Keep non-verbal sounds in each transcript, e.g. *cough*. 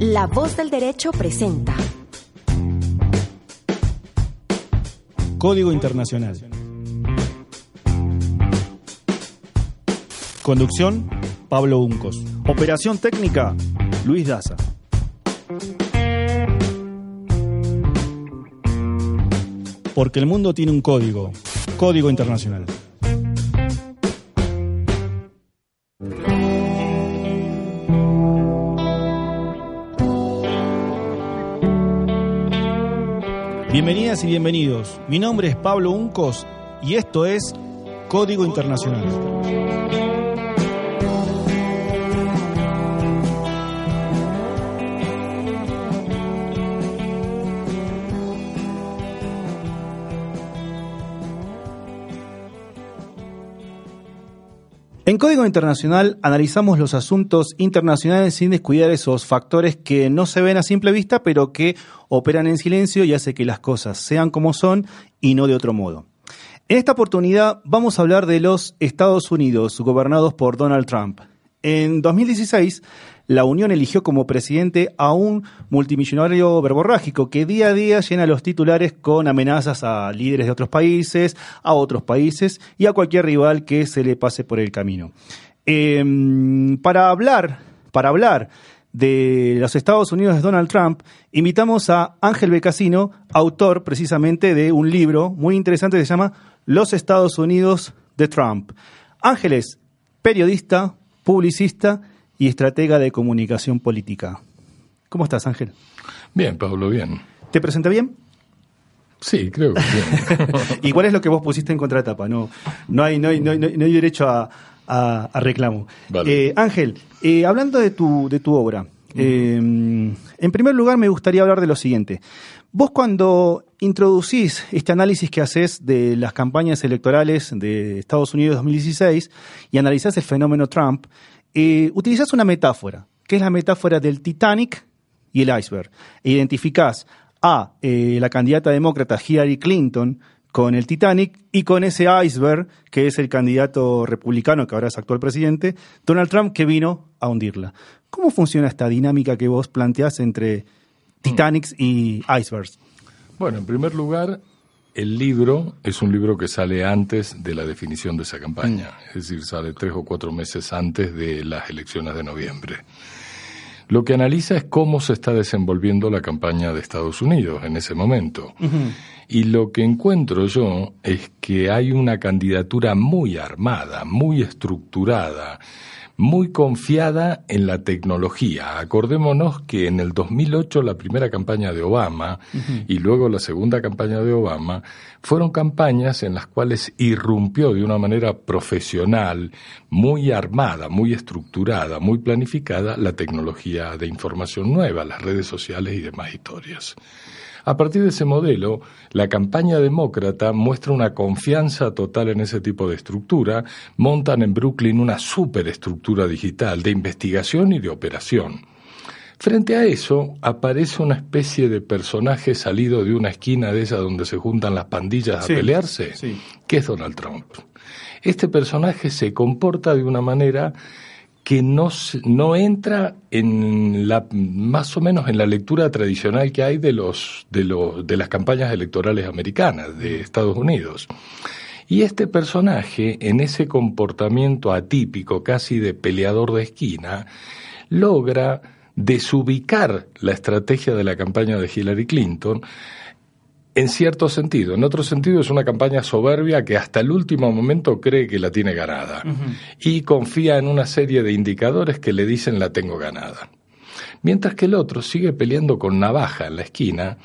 La voz del derecho presenta Código Internacional. Conducción, Pablo Uncos. Operación técnica, Luis Daza. Porque el mundo tiene un código, Código Internacional. Bienvenidas y bienvenidos. Mi nombre es Pablo Uncos y esto es Código Internacional. En Código Internacional analizamos los asuntos internacionales sin descuidar esos factores que no se ven a simple vista, pero que operan en silencio y hace que las cosas sean como son y no de otro modo. En esta oportunidad vamos a hablar de los Estados Unidos, gobernados por Donald Trump. En 2016, la Unión eligió como presidente a un multimillonario verborrágico que día a día llena los titulares con amenazas a líderes de otros países, a otros países y a cualquier rival que se le pase por el camino. Em, para hablar, para hablar de los Estados Unidos de Donald Trump, invitamos a Ángel Becasino, autor precisamente de un libro muy interesante que se llama Los Estados Unidos de Trump. Ángeles, periodista, publicista y estratega de comunicación política. ¿Cómo estás, Ángel? Bien, Pablo, bien. ¿Te presenta bien? Sí, creo que bien. *laughs* ¿Y cuál es lo que vos pusiste en contratapa? No, no, hay, no, hay, no, hay, no hay derecho a, a, a reclamo. Vale. Eh, Ángel, eh, hablando de tu, de tu obra, eh, en primer lugar me gustaría hablar de lo siguiente. Vos cuando introducís este análisis que haces de las campañas electorales de Estados Unidos 2016 y analizás el fenómeno Trump, eh, utilizás una metáfora, que es la metáfora del Titanic y el iceberg. E identificás a eh, la candidata demócrata Hillary Clinton con el Titanic y con ese iceberg, que es el candidato republicano, que ahora es actual presidente, Donald Trump, que vino a hundirla. ¿Cómo funciona esta dinámica que vos planteás entre Titanics y icebergs? Bueno, en primer lugar, el libro es un libro que sale antes de la definición de esa campaña, es decir, sale tres o cuatro meses antes de las elecciones de noviembre. Lo que analiza es cómo se está desenvolviendo la campaña de Estados Unidos en ese momento. Y lo que encuentro yo es que hay una candidatura muy armada, muy estructurada, muy confiada en la tecnología. Acordémonos que en el 2008 la primera campaña de Obama y luego la segunda campaña de Obama fueron campañas en las cuales irrumpió de una manera profesional, muy armada, muy estructurada, muy planificada la tecnología de información nueva, las redes sociales y demás historias. A partir de ese modelo, la campaña demócrata muestra una confianza total en ese tipo de estructura, montan en Brooklyn una superestructura digital de investigación y de operación. Frente a eso, aparece una especie de personaje salido de una esquina de esa donde se juntan las pandillas Sí, a pelearse, sí. que es Donald Trump. Este personaje se comporta de una manera que no, no entra en la más o menos en la lectura tradicional que hay de los de los de las campañas electorales americanas de Estados Unidos. Y este personaje, en ese comportamiento atípico, casi de peleador de esquina, logra desubicar la estrategia de la campaña de Hillary Clinton en cierto sentido. En otro sentido es una campaña soberbia que hasta el último momento cree que la tiene ganada y confía en una serie de indicadores que le dicen la tengo ganada. Mientras que el otro sigue peleando con navaja en la esquina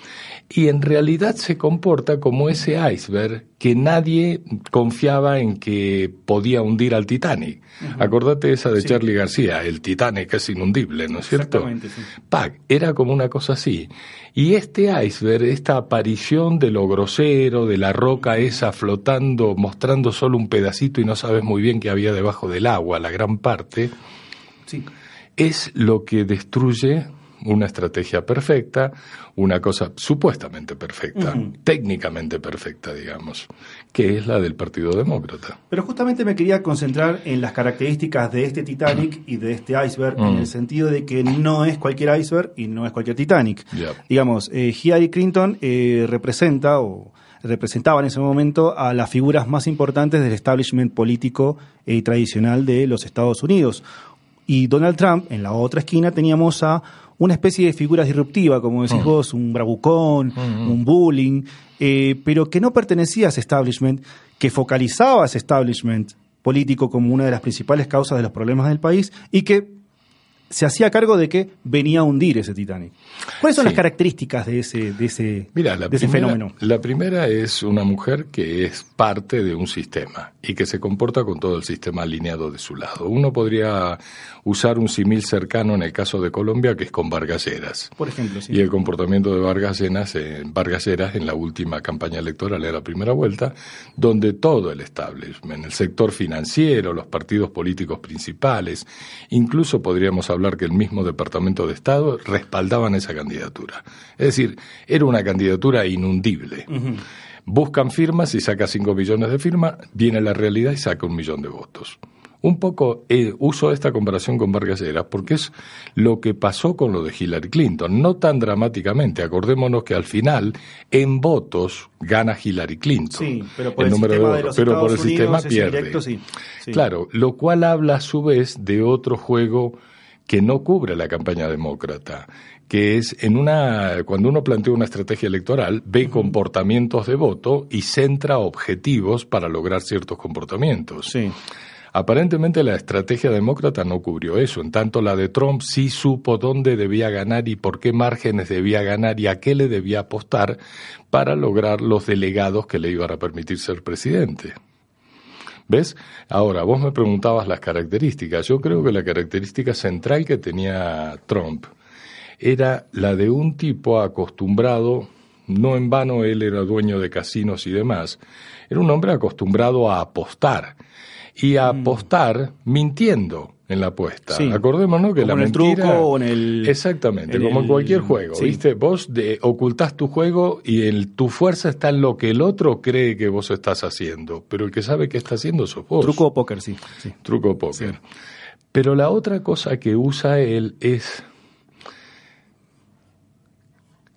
y en realidad se comporta como ese iceberg que nadie confiaba en que podía hundir al Titanic. Acordate esa de Sí. Charlie García, el Titanic es inundible, ¿no es cierto? Exactamente, sí. Pac, era como una cosa así. Y este iceberg, esta aparición de lo grosero, de la roca esa flotando, mostrando solo un pedacito y no sabes muy bien qué había debajo del agua, la gran parte, Sí. Es lo que destruye una estrategia perfecta, una cosa supuestamente perfecta, técnicamente perfecta, digamos, que es la del Partido Demócrata. Pero justamente me quería concentrar en las características de este Titanic *clears throat* y de este iceberg, en el sentido de que no es cualquier iceberg y no es cualquier Titanic. Digamos, eh, Hillary Clinton eh, representa o representaba en ese momento a las figuras más importantes del establishment político y tradicional de los Estados Unidos. Y Donald Trump, en la otra esquina, teníamos a una especie de figura disruptiva, como decís mm. vos, un bravucón, mm, un bullying, eh, pero que no pertenecía a ese establishment, que focalizaba a ese establishment político como una de las principales causas de los problemas del país y que se hacía cargo de que venía a hundir ese Titanic. ¿Cuáles son las características de ese, de ese, fenómeno? La primera es una mujer que es parte de un sistema y que se comporta con todo el sistema alineado de su lado. Uno podría usar un simil cercano en el caso de Colombia, que es con Vargas Lleras. Por ejemplo, Y el comportamiento de Vargas Lleras, en Vargas Lleras en la última campaña electoral de la primera vuelta, donde todo el establishment, el sector financiero, los partidos políticos principales, incluso podríamos hablar que el mismo Departamento de Estado respaldaban esa candidatura. Es decir, era una candidatura inundible. Buscan firmas y saca 5 millones de firmas, viene la realidad y saca un millón de votos. Un poco eh, uso esta comparación con Vargas Lleras porque es lo que pasó con lo de Hillary Clinton, no tan dramáticamente. Acordémonos que al final, en votos, gana Hillary Clinton. Sí, pero por el, número de pero por el sistema pierde. Claro, lo cual habla a su vez de otro juego que no cubre la campaña demócrata, que es en una cuando uno plantea una estrategia electoral ve comportamientos de voto y centra objetivos para lograr ciertos comportamientos. Sí. Aparentemente la estrategia demócrata no cubrió eso, en tanto la de Trump sí supo dónde debía ganar y por qué márgenes debía ganar y a qué le debía apostar para lograr los delegados que le iban a permitir ser presidente. ¿Ves? Ahora, vos me preguntabas las características. Yo creo que la característica central que tenía Trump era la de un tipo acostumbrado, no en vano él era dueño de casinos y demás, era un hombre acostumbrado a apostar y a mm. apostar mintiendo en la apuesta. Acordémonos que la mentira... o en el... Exactamente, como en cualquier juego, ¿viste? Vos de, ocultás tu juego y el, tu fuerza está en lo que el otro cree que vos estás haciendo, pero el que sabe qué está haciendo sos vos. Truco o póker, sí. Truco o póker. Pero la otra cosa que usa él es...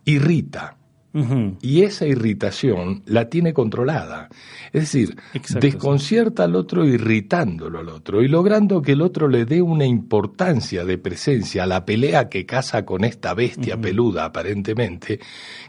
irrita. Y esa irritación la tiene controlada. Es decir, desconcierta al otro irritándolo al otro y logrando que el otro le dé una importancia de presencia a la pelea que caza con esta bestia peluda aparentemente,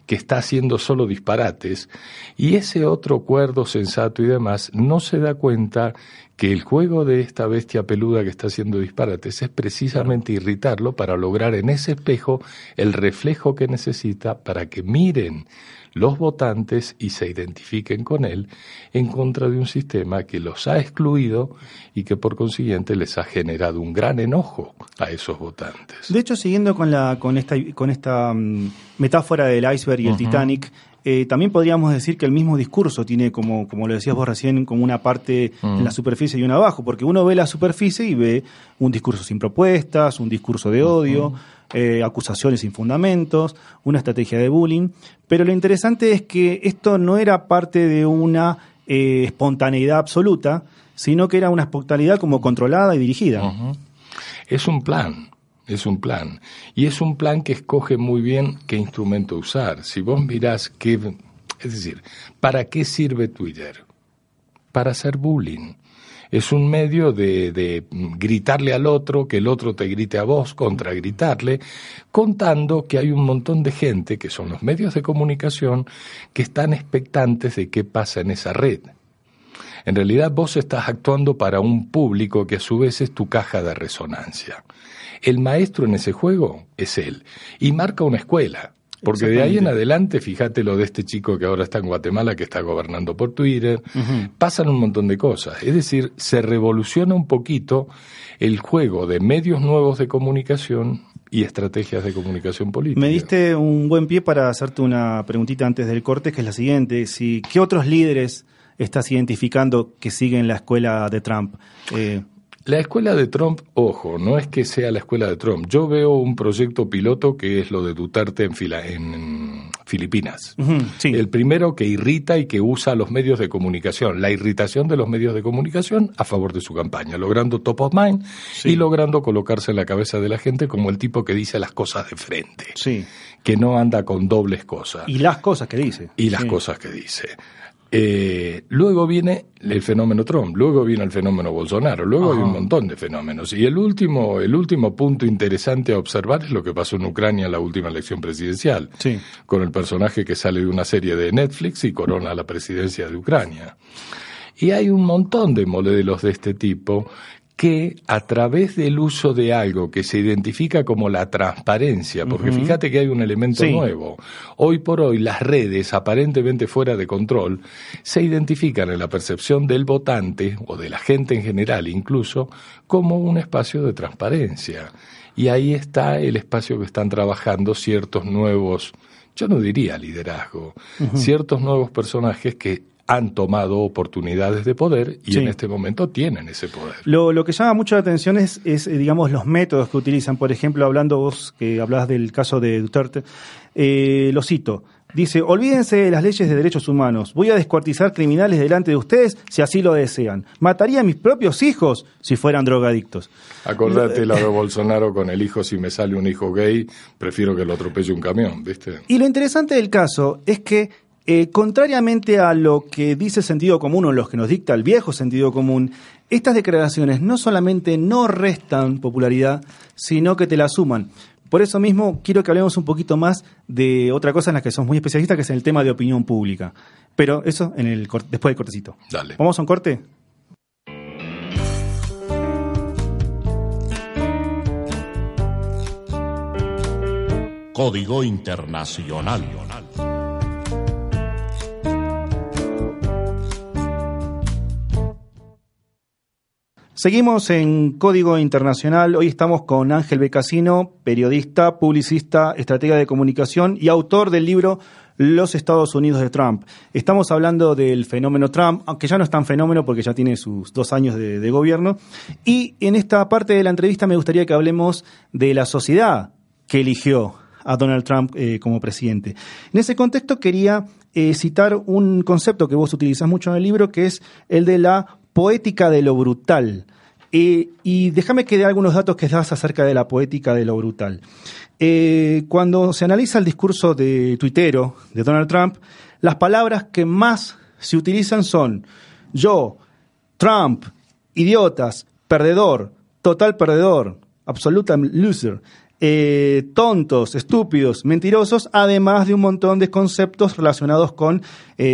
que está haciendo solo disparates, y ese otro cuerdo sensato y demás no se da cuenta que el juego de esta bestia peluda que está haciendo disparates es precisamente irritarlo para lograr en ese espejo el reflejo que necesita para que miren los votantes y se identifiquen con él en contra de un sistema que los ha excluido y que por consiguiente les ha generado un gran enojo a esos votantes. De hecho, siguiendo con la con esta con esta mm, metáfora del iceberg y el Titanic, eh, también podríamos decir que el mismo discurso tiene, como, como lo decías vos recién, como una parte en la mm. superficie y una abajo, porque uno ve la superficie y ve un discurso sin propuestas, un discurso de odio, eh, acusaciones sin fundamentos, una estrategia de bullying, pero lo interesante es que esto no era parte de una eh, espontaneidad absoluta, sino que era una espontaneidad como controlada y dirigida. Es un plan, es un plan. Y es un plan que escoge muy bien qué instrumento usar. Si vos mirás qué... Es decir, ¿para qué sirve Twitter? Para hacer bullying. Es un medio de, de gritarle al otro, que el otro te grite a vos, contra gritarle, contando que hay un montón de gente, que son los medios de comunicación, que están expectantes de qué pasa en esa red. En realidad vos estás actuando para un público que a su vez es tu caja de resonancia. El maestro en ese juego es él y marca una escuela. Porque de ahí en adelante, fíjate lo de este chico que ahora está en Guatemala, que está gobernando por Twitter, pasan un montón de cosas. Es decir, se revoluciona un poquito el juego de medios nuevos de comunicación y estrategias de comunicación política. Me diste un buen pie para hacerte una preguntita antes del corte, que es la siguiente. Si, ¿Qué otros líderes estás identificando que siguen la escuela de Trump? Eh, La escuela de Trump, ojo, no es que sea la escuela de Trump. Yo veo un proyecto piloto que es lo de Duterte en, fila, en Filipinas. El primero que irrita y que usa los medios de comunicación, la irritación de los medios de comunicación a favor de su campaña, logrando top of mind y logrando colocarse en la cabeza de la gente como el tipo que dice las cosas de frente. Sí. Que no anda con dobles cosas. Y las cosas que dice. Y las cosas que dice. Eh, luego viene el fenómeno Trump, luego viene el fenómeno Bolsonaro, luego hay un montón de fenómenos. Y el último, el último punto interesante a observar es lo que pasó en Ucrania en la última elección presidencial, con el personaje que sale de una serie de Netflix y corona la presidencia de Ucrania. Y hay un montón de modelos de este tipo que a través del uso de algo que se identifica como la transparencia, porque fíjate que hay un elemento nuevo. Hoy por hoy las redes, aparentemente fuera de control, se identifican en la percepción del votante o de la gente en general incluso como un espacio de transparencia. Y ahí está el espacio que están trabajando ciertos nuevos, yo no diría liderazgo, ciertos nuevos personajes que han tomado oportunidades de poder y en este momento tienen ese poder. Lo, lo que llama mucho la atención es, es, eh, digamos, los métodos que utilizan. Por ejemplo, hablando vos, que hablabas del caso de Duterte, eh, lo cito. Dice, olvídense de las leyes de derechos humanos. Voy a descuartizar criminales delante de ustedes si así lo desean. Mataría a mis propios hijos si fueran drogadictos. Acordate la de *laughs* Bolsonaro con el hijo, si me sale un hijo gay, prefiero que lo atropelle un camión, ¿viste? Y lo interesante del caso es que eh, contrariamente a lo que dice el sentido común o los que nos dicta el viejo sentido común, estas declaraciones no solamente no restan popularidad, sino que te la suman. Por eso mismo quiero que hablemos un poquito más de otra cosa en la que somos muy especialistas, que es el tema de opinión pública. Pero eso en el, después del cortecito. Dale. ¿Vamos a un corte? Código Internacional. Seguimos en Código Internacional. Hoy estamos con Ángel Becasino, periodista, publicista, estratega de comunicación y autor del libro Los Estados Unidos de Trump. Estamos hablando del fenómeno Trump, aunque ya no es tan fenómeno porque ya tiene sus dos años de, gobierno. Y en esta parte de la entrevista me gustaría que hablemos de la sociedad que eligió a Donald Trump eh, como presidente. En ese contexto quería eh, citar un concepto que vos utilizás mucho en el libro, que es el de la poética de lo brutal. Eh, y déjame que dé algunos datos que das acerca de la poética de lo brutal. Eh, cuando se analiza el discurso de tuitero de Donald Trump, las palabras que más se utilizan son yo, Trump, idiotas, perdedor, total perdedor, absoluta loser, eh, tontos, estúpidos, mentirosos, además de un montón de conceptos relacionados con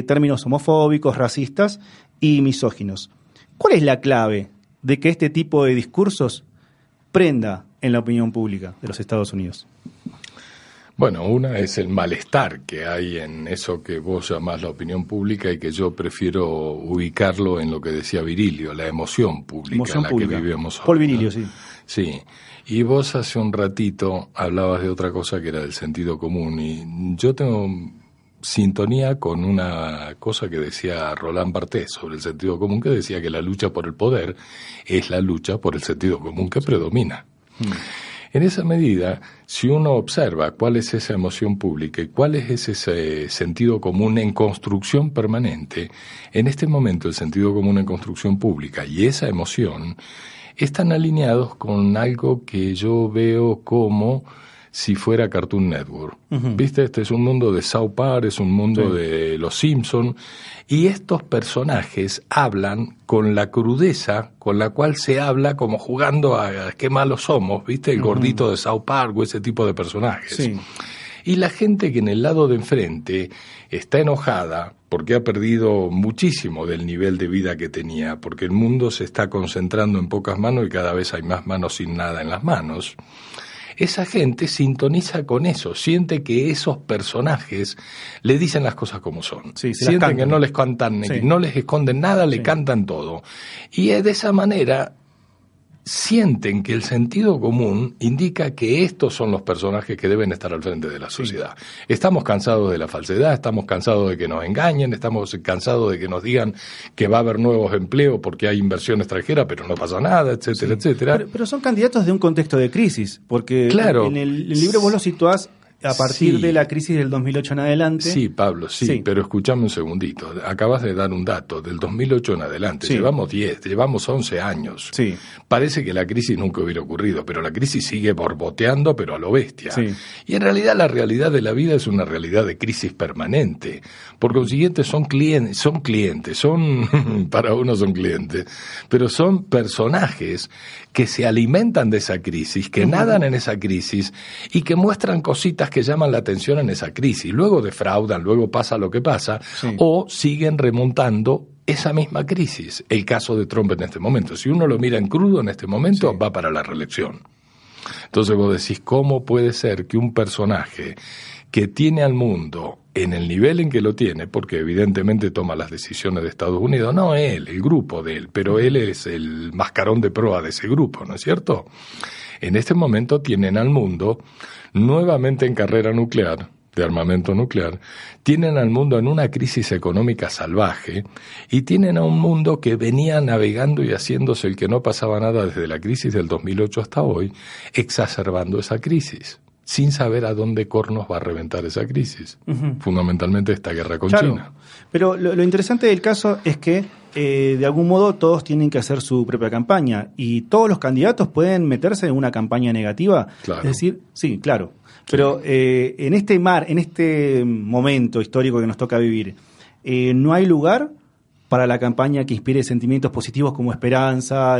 términos homofóbicos, racistas y misóginos. ¿Cuál es la clave de que este tipo de discursos prenda en la opinión pública de los Estados Unidos? Bueno, una es el malestar que hay en eso que vos llamás la opinión pública y que yo prefiero ubicarlo en lo que decía Virilio, la emoción pública en la que vivimos Paul Virilio, sí. Sí. Y vos hace un ratito hablabas de otra cosa que era del sentido común y yo tengo sintonía con una cosa que decía Roland Barthes sobre el sentido común, que decía que la lucha por el poder es la lucha por el sentido común que predomina. Hmm. En esa medida, si uno observa cuál es esa emoción pública y cuál es ese sentido común en construcción permanente, en este momento el sentido común en construcción pública y esa emoción están alineados con algo que yo veo como si fuera Cartoon Network. ¿Viste? Este es un mundo de South Park, es un mundo de Los Simpson y estos personajes hablan con la crudeza con la cual se habla como jugando a, qué malos somos, ¿viste? El gordito de South Park o ese tipo de personajes. Y la gente que en el lado de enfrente está enojada porque ha perdido muchísimo del nivel de vida que tenía, porque el mundo se está concentrando en pocas manos y cada vez hay más manos sin nada en las manos esa gente sintoniza con eso, siente que esos personajes le dicen las cosas como son. Sienten que no les cantan, no les esconden nada, le cantan todo. Y de esa manera sienten que el sentido común indica que estos son los personajes que deben estar al frente de la sociedad. Estamos cansados de la falsedad, estamos cansados de que nos engañen, estamos cansados de que nos digan que va a haber nuevos empleos porque hay inversión extranjera, pero no pasa nada, etcétera, etcétera. Pero, son candidatos de un contexto de crisis, porque claro. en el, libro vos lo situás a partir de la crisis del 2008 en adelante. Sí, Pablo, sí, pero escuchame un segundito. Acabas de dar un dato. Del 2008 en adelante, llevamos 10, llevamos 11 años. Sí. Parece que la crisis nunca hubiera ocurrido, pero la crisis sigue borboteando, pero a lo bestia. Y en realidad la realidad de la vida es una realidad de crisis permanente. Por consiguiente, son clientes, son clientes, *laughs* son, para uno son clientes, pero son personajes que se alimentan de esa crisis, que nadan en esa crisis y que muestran cositas que llaman la atención en esa crisis. Luego defraudan, luego pasa lo que pasa, o siguen remontando esa misma crisis. El caso de Trump en este momento. Si uno lo mira en crudo en este momento, va para la reelección. Entonces vos decís, ¿cómo puede ser que un personaje que tiene al mundo en el nivel en que lo tiene, porque evidentemente toma las decisiones de Estados Unidos, no él, el grupo de él, pero él es el mascarón de proa de ese grupo, ¿no es cierto? En este momento tienen al mundo nuevamente en carrera nuclear, de armamento nuclear, tienen al mundo en una crisis económica salvaje y tienen a un mundo que venía navegando y haciéndose el que no pasaba nada desde la crisis del 2008 hasta hoy, exacerbando esa crisis sin saber a dónde cornos va a reventar esa crisis. Fundamentalmente esta guerra con China. Pero lo, interesante del caso es que eh, de algún modo todos tienen que hacer su propia campaña y todos los candidatos pueden meterse en una campaña negativa. Es decir, sí, claro. Pero eh, en este mar, en este momento histórico que nos toca vivir, eh, no hay lugar para la campaña que inspire sentimientos positivos como esperanza,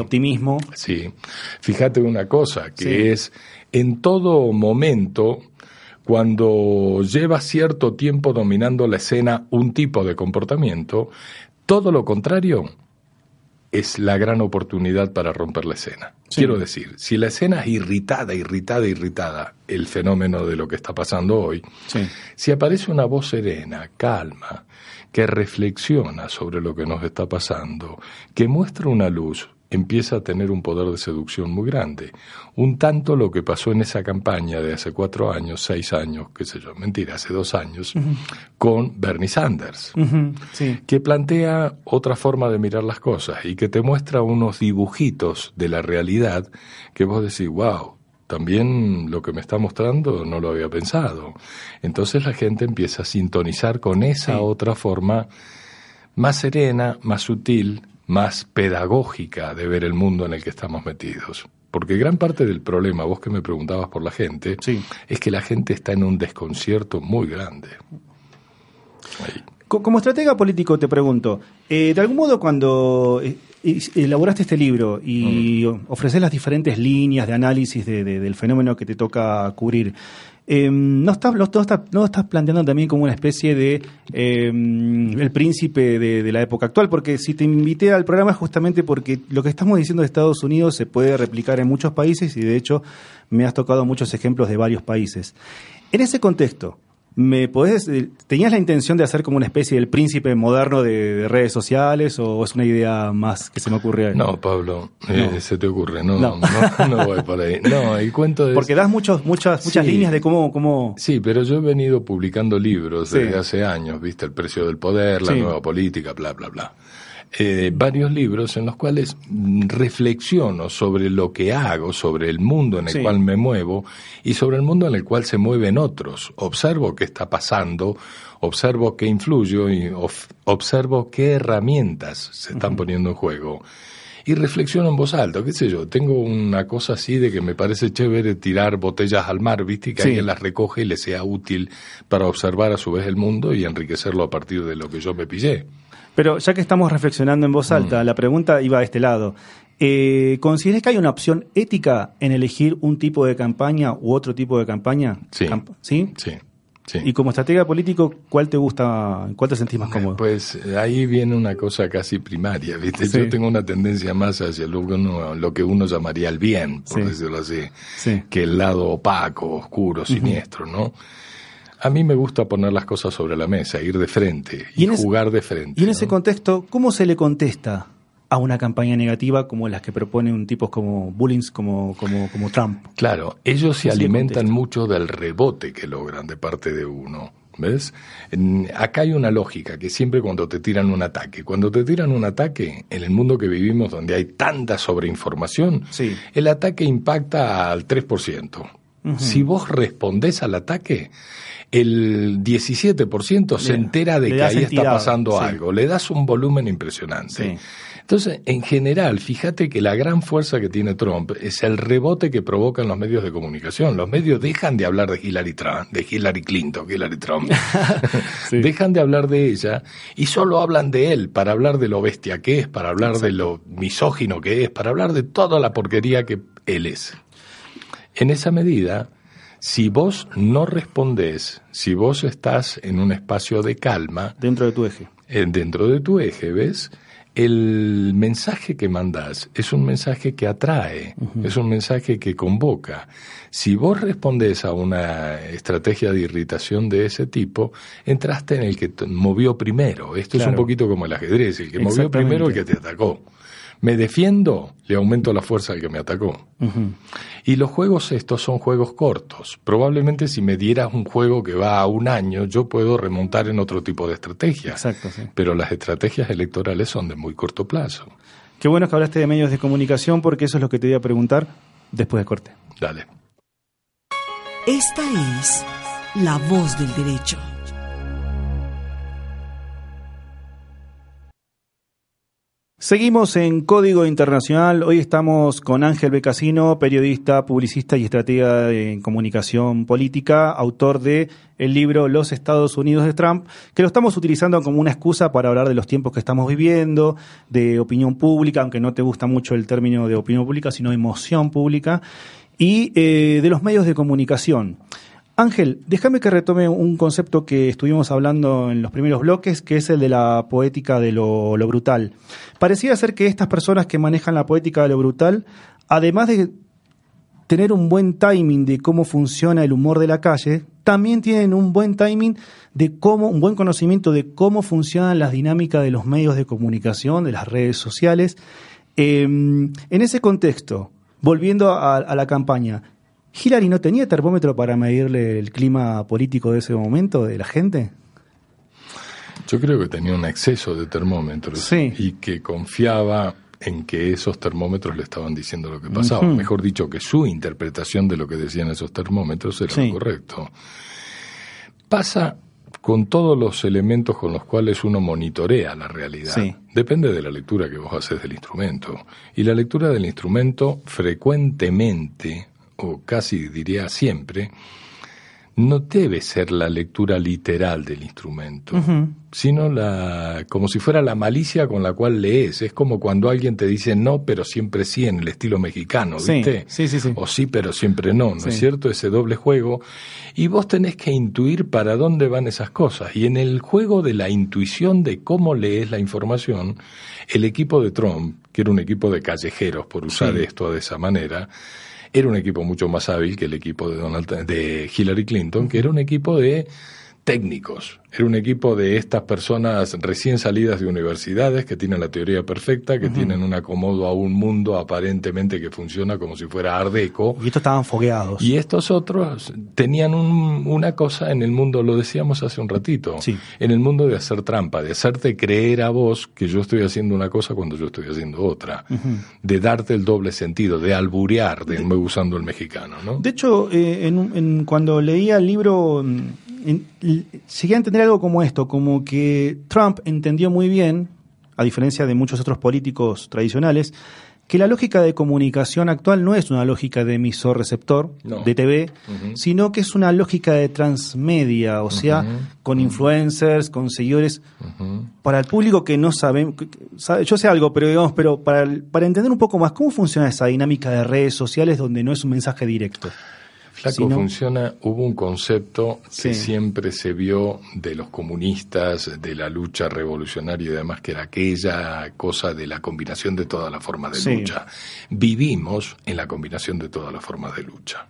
optimismo. Sí, fíjate una cosa, que es en todo momento, cuando lleva cierto tiempo dominando la escena un tipo de comportamiento, todo lo contrario es la gran oportunidad para romper la escena. Quiero decir, si la escena es irritada, irritada, irritada, el fenómeno de lo que está pasando hoy, si aparece una voz serena, calma, que reflexiona sobre lo que nos está pasando, que muestra una luz, empieza a tener un poder de seducción muy grande. Un tanto lo que pasó en esa campaña de hace cuatro años, seis años, qué sé yo, mentira, hace dos años, con Bernie Sanders, que plantea otra forma de mirar las cosas y que te muestra unos dibujitos de la realidad que vos decís, wow, también lo que me está mostrando no lo había pensado. Entonces la gente empieza a sintonizar con esa otra forma más serena, más sutil, más pedagógica de ver el mundo en el que estamos metidos. Porque gran parte del problema, vos que me preguntabas por la gente, es que la gente está en un desconcierto muy grande. Como estratega político te pregunto, eh, de algún modo cuando eh, elaboraste este libro y mm. ofreces las diferentes líneas de análisis del fenómeno que te toca cubrir, eh, ¿no, estás, ¿No estás planteando también como una especie de em, el príncipe de, la época actual? Porque si te invité al programa es justamente porque lo que estamos diciendo de Estados Unidos se puede replicar en muchos países y de hecho me has tocado muchos ejemplos de varios países. En ese contexto, ¿Me podés, eh, ¿Tenías la intención de hacer como una especie del príncipe moderno de, redes sociales o es una idea más que se me ocurre? No, Pablo, eh, se te ocurre, no, no, no, voy por ahí. No, el cuento es... Porque das muchos, muchas, muchas líneas de cómo, cómo... Sí, pero yo he venido publicando libros desde hace años, ¿viste? El precio del poder, la nueva política, bla, bla, bla. Eh, varios libros en los cuales reflexiono sobre lo que hago, sobre el mundo en el cual me muevo y sobre el mundo en el cual se mueven otros. Observo qué está pasando, observo qué influyo y observo qué herramientas se están poniendo en juego. Y reflexiono en voz alta, qué sé yo, tengo una cosa así de que me parece chévere tirar botellas al mar, viste, y que alguien las recoge y le sea útil para observar a su vez el mundo y enriquecerlo a partir de lo que yo me pillé. Pero ya que estamos reflexionando en voz mm. alta, la pregunta iba a este lado. Eh, ¿Consideras que hay una opción ética en elegir un tipo de campaña u otro tipo de campaña? Sí. ¿Sí? Sí. Y como estratega político, ¿cuál te gusta, cuál te sentís más cómodo? Pues ahí viene una cosa casi primaria, ¿viste? Yo tengo una tendencia más hacia lo que uno, lo que uno llamaría el bien, por decirlo así, que el lado opaco, oscuro, siniestro, ¿no? A mí me gusta poner las cosas sobre la mesa, ir de frente y, jugar de frente. Y en ese contexto, ¿cómo se le contesta a una campaña negativa como las que proponen tipos como Bullings, como, como, como Trump. Claro, ellos se alimentan mucho del rebote que logran de parte de uno. ¿Ves? acá hay una lógica que siempre cuando te tiran un ataque, cuando te tiran un ataque en el mundo que vivimos donde hay tanta sobreinformación, el ataque impacta al 3%. Si vos respondés al ataque, el 17% se entera de que ahí está pasando algo. Le das un volumen impresionante. Entonces, en general, fíjate que la gran fuerza que tiene Trump es el rebote que provocan los medios de comunicación. Los medios dejan de hablar de Hillary Trump, de Hillary Clinton, Hillary Trump. *laughs* dejan de hablar de ella y solo hablan de él para hablar de lo bestia que es, para hablar de lo misógino que es, para hablar de toda la porquería que él es. En esa medida, si vos no respondés, si vos estás en un espacio de calma. Dentro de tu eje. dentro de tu eje, ¿ves? El mensaje que mandás es un mensaje que atrae, es un mensaje que convoca. Si vos respondés a una estrategia de irritación de ese tipo, entraste en el que movió primero. Esto es un poquito como el ajedrez, el que movió primero el que te atacó me defiendo, le aumento la fuerza al que me atacó. Y los juegos estos son juegos cortos. Probablemente si me dieras un juego que va a un año, yo puedo remontar en otro tipo de estrategia. Exacto, sí. Pero las estrategias electorales son de muy corto plazo. Qué bueno que hablaste de medios de comunicación porque eso es lo que te voy a preguntar después de corte. Dale. Esta es la voz del derecho. Seguimos en Código Internacional. Hoy estamos con Ángel Becasino, periodista, publicista y estratega en comunicación política, autor de el libro Los Estados Unidos de Trump, que lo estamos utilizando como una excusa para hablar de los tiempos que estamos viviendo, de opinión pública, aunque no te gusta mucho el término de opinión pública, sino emoción pública, y eh, de los medios de comunicación. Ángel, déjame que retome un concepto que estuvimos hablando en los primeros bloques, que es el de la poética de lo, brutal. Parecía ser que estas personas que manejan la poética de lo brutal, además de tener un buen timing de cómo funciona el humor de la calle, también tienen un buen timing de cómo, un buen conocimiento de cómo funcionan las dinámicas de los medios de comunicación, de las redes sociales. Em, en ese contexto, volviendo a la campaña, ¿Hillary no tenía termómetro para medirle el clima político de ese momento de la gente? Yo creo que tenía un exceso de termómetros y que confiaba en que esos termómetros le estaban diciendo lo que pasaba. Mejor dicho, que su interpretación de lo que decían esos termómetros era lo correcto. Pasa con todos los elementos con los cuales uno monitorea la realidad. Depende de la lectura que vos haces del instrumento. Y la lectura del instrumento frecuentemente o casi diría siempre, no debe ser la lectura literal del instrumento, sino la, como si fuera la malicia con la cual lees. Es como cuando alguien te dice no, pero siempre sí, en el estilo mexicano, ¿viste? Sí, sí, sí. O sí, pero siempre no, ¿no es cierto? Ese doble juego. Y vos tenés que intuir para dónde van esas cosas. Y en el juego de la intuición de cómo lees la información, el equipo de Trump, que era un equipo de callejeros, por usar esto de esa manera, era un equipo mucho más hábil que el equipo de, Donald, de Hillary Clinton, que era un equipo de técnicos. Era un equipo de estas personas recién salidas de universidades que tienen la teoría perfecta, que tienen un acomodo a un mundo aparentemente que funciona como si fuera ardeco. Y estos estaban fogueados. Y estos otros tenían una cosa en el mundo, lo decíamos hace un ratito, en el mundo de hacer trampa, de hacerte creer a vos que yo estoy haciendo una cosa cuando yo estoy haciendo otra, de darte el doble sentido, de alburear, de, usando el mexicano. ¿no? De hecho, eh, en, cuando leía el libro llegué a entender algo como esto, como que Trump entendió muy bien, a diferencia de muchos otros políticos tradicionales, que la lógica de comunicación actual no es una lógica de emisor-receptor de TV, sino que es una lógica de transmedia, o sea, con influencers, con seguidores. Para el público que no sabe, yo sé algo, pero digamos, pero para, para entender un poco más cómo funciona esa dinámica de redes sociales donde no es un mensaje directo. Flaco, funciona, hubo un concepto que siempre se vio de los comunistas, de la lucha revolucionaria y demás, que era aquella cosa de la combinación de todas las formas de lucha. Vivimos en la combinación de todas las formas de lucha.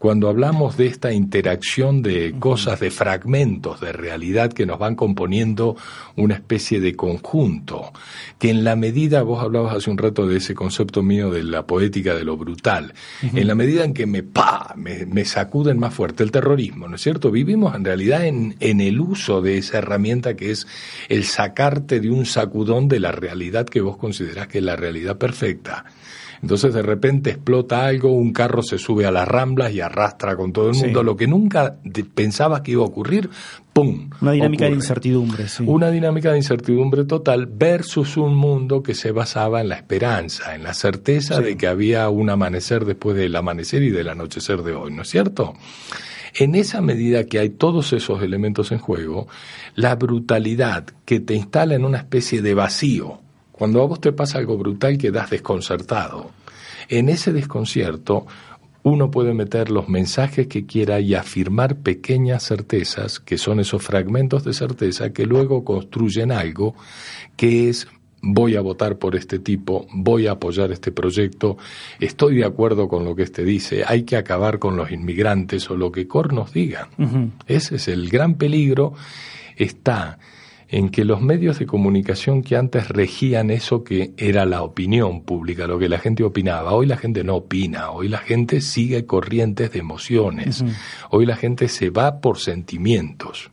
Cuando hablamos de esta interacción de cosas, de fragmentos de realidad que nos van componiendo una especie de conjunto, que en la medida, vos hablabas hace un rato de ese concepto mío de la poética de lo brutal, en la medida en que me, pa, me, sacuden más fuerte el terrorismo, ¿no es cierto? Vivimos en realidad en, en el uso de esa herramienta que es el sacarte de un sacudón de la realidad que vos considerás que es la realidad perfecta. Entonces de repente explota algo, un carro se sube a las ramblas y arrastra con todo el mundo, lo que nunca pensabas que iba a ocurrir, ¡pum! Una dinámica de incertidumbre, sí. Una dinámica de incertidumbre total versus un mundo que se basaba en la esperanza, en la certeza de que había un amanecer después del amanecer y del anochecer de hoy, ¿no es cierto? En esa medida que hay todos esos elementos en juego, la brutalidad que te instala en una especie de vacío, cuando a vos te pasa algo brutal quedas desconcertado. En ese desconcierto uno puede meter los mensajes que quiera y afirmar pequeñas certezas, que son esos fragmentos de certeza que luego construyen algo que es voy a votar por este tipo, voy a apoyar este proyecto, estoy de acuerdo con lo que este dice, hay que acabar con los inmigrantes o lo que Cor nos diga. Ese es el gran peligro, está en que los medios de comunicación que antes regían eso que era la opinión pública, lo que la gente opinaba, hoy la gente no opina, hoy la gente sigue corrientes de emociones, hoy la gente se va por sentimientos.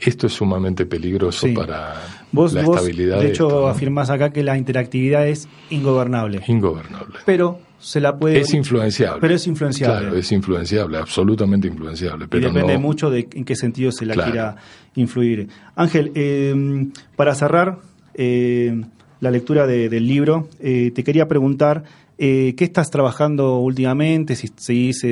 Esto es sumamente peligroso para la estabilidad. De hecho, afirmas acá que la interactividad es ingobernable. Ingobernable. Pero se la puede... Es influenciable. Pero es influenciable. Claro, es influenciable, absolutamente influenciable. Pero y depende mucho de en qué sentido se la quiera influir. Ángel, eh, para cerrar eh, la lectura del libro, eh, te quería preguntar qué estás trabajando últimamente, si seguís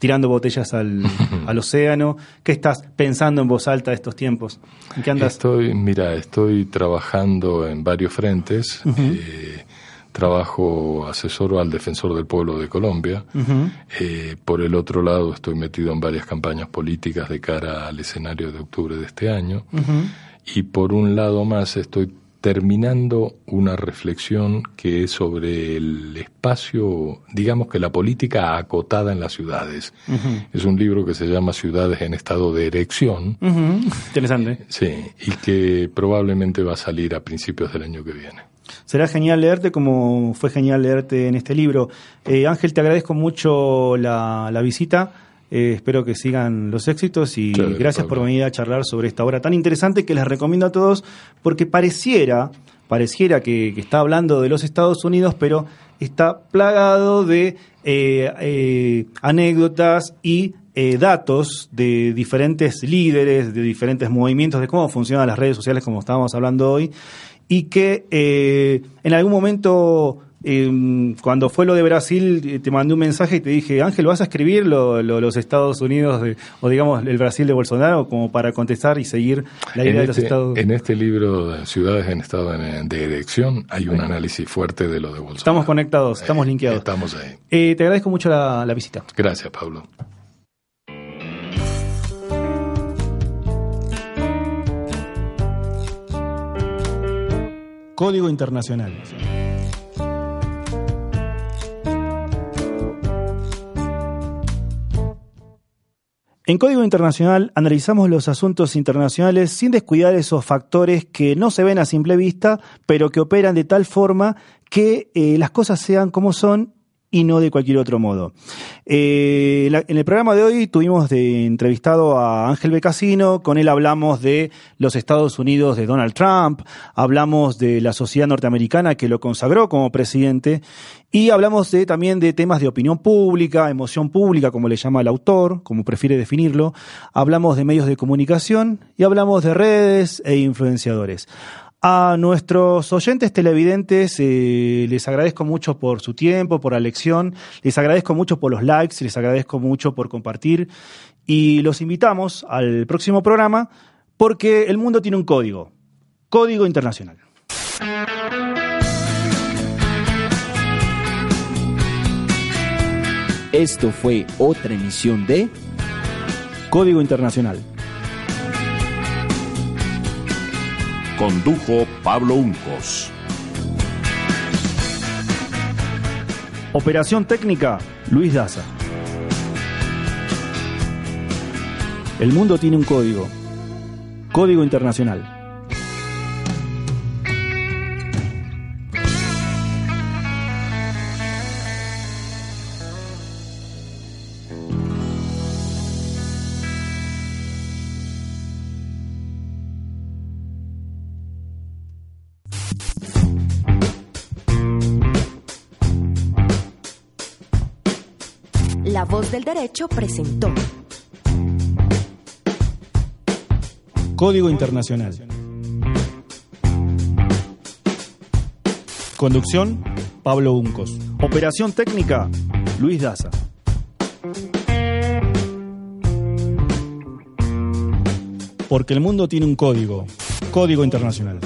tirando botellas al, *laughs* al, océano, qué estás pensando en voz alta estos tiempos, ¿en qué andas? Estoy, mira, estoy trabajando en varios frentes trabajo asesoro al defensor del pueblo de Colombia. Eh, por el otro lado, estoy metido en varias campañas políticas de cara al escenario de octubre de este año. Y por un lado más, estoy terminando una reflexión que es sobre el espacio, digamos que la política acotada en las ciudades. Es un libro que se llama Ciudades en estado de erección. Interesante. Sí, y que probablemente va a salir a principios del año que viene. Será genial leerte como fue genial leerte en este libro. Eh, Ángel, te agradezco mucho la, visita. Eh, espero que sigan los éxitos y gracias por venir a charlar sobre esta obra tan interesante que les recomiendo a todos porque pareciera, pareciera que, está hablando de los Estados Unidos, pero está plagado de eh, anécdotas y datos de diferentes líderes, de diferentes movimientos, de cómo funcionan las redes sociales, como estábamos hablando hoy, y que eh, en algún momento, em, cuando fue lo de Brasil, eh, te mandé un mensaje y te dije, Ángel, ¿vas a escribir lo, los Estados Unidos o digamos el Brasil de Bolsonaro como para contestar y seguir la idea de los este, Estados En este libro, Ciudades en estado de elección, hay un análisis fuerte de lo de Bolsonaro. Estamos conectados, estamos eh, linkeados. Estamos ahí. te agradezco mucho la, la visita. Gracias, Pablo. Código Internacional. En Código Internacional analizamos los asuntos internacionales sin descuidar esos factores que no se ven a simple vista, pero que operan de tal forma que eh, las cosas sean como son y no de cualquier otro modo. Eh, en el programa de hoy tuvimos de entrevistado a Ángel Becasino, con él hablamos de los Estados Unidos de Donald Trump, hablamos de la sociedad norteamericana que lo consagró como presidente y hablamos de, también de temas de opinión pública, emoción pública, como le llama el autor, como prefiere definirlo, hablamos de medios de comunicación y hablamos de redes e influenciadores. A nuestros oyentes televidentes eh, les agradezco mucho por su tiempo, por la lección, les agradezco mucho por los likes, les agradezco mucho por compartir y los invitamos al próximo programa porque el mundo tiene un código, código internacional. Esto fue otra emisión de Código Internacional. Condujo Pablo Uncos. Operación técnica, Luis Daza. El mundo tiene un código. Código Internacional. Del derecho presentó Código Internacional. Conducción, Pablo Uncos. Operación técnica, Luis Daza. Porque el mundo tiene un código. Código Internacional.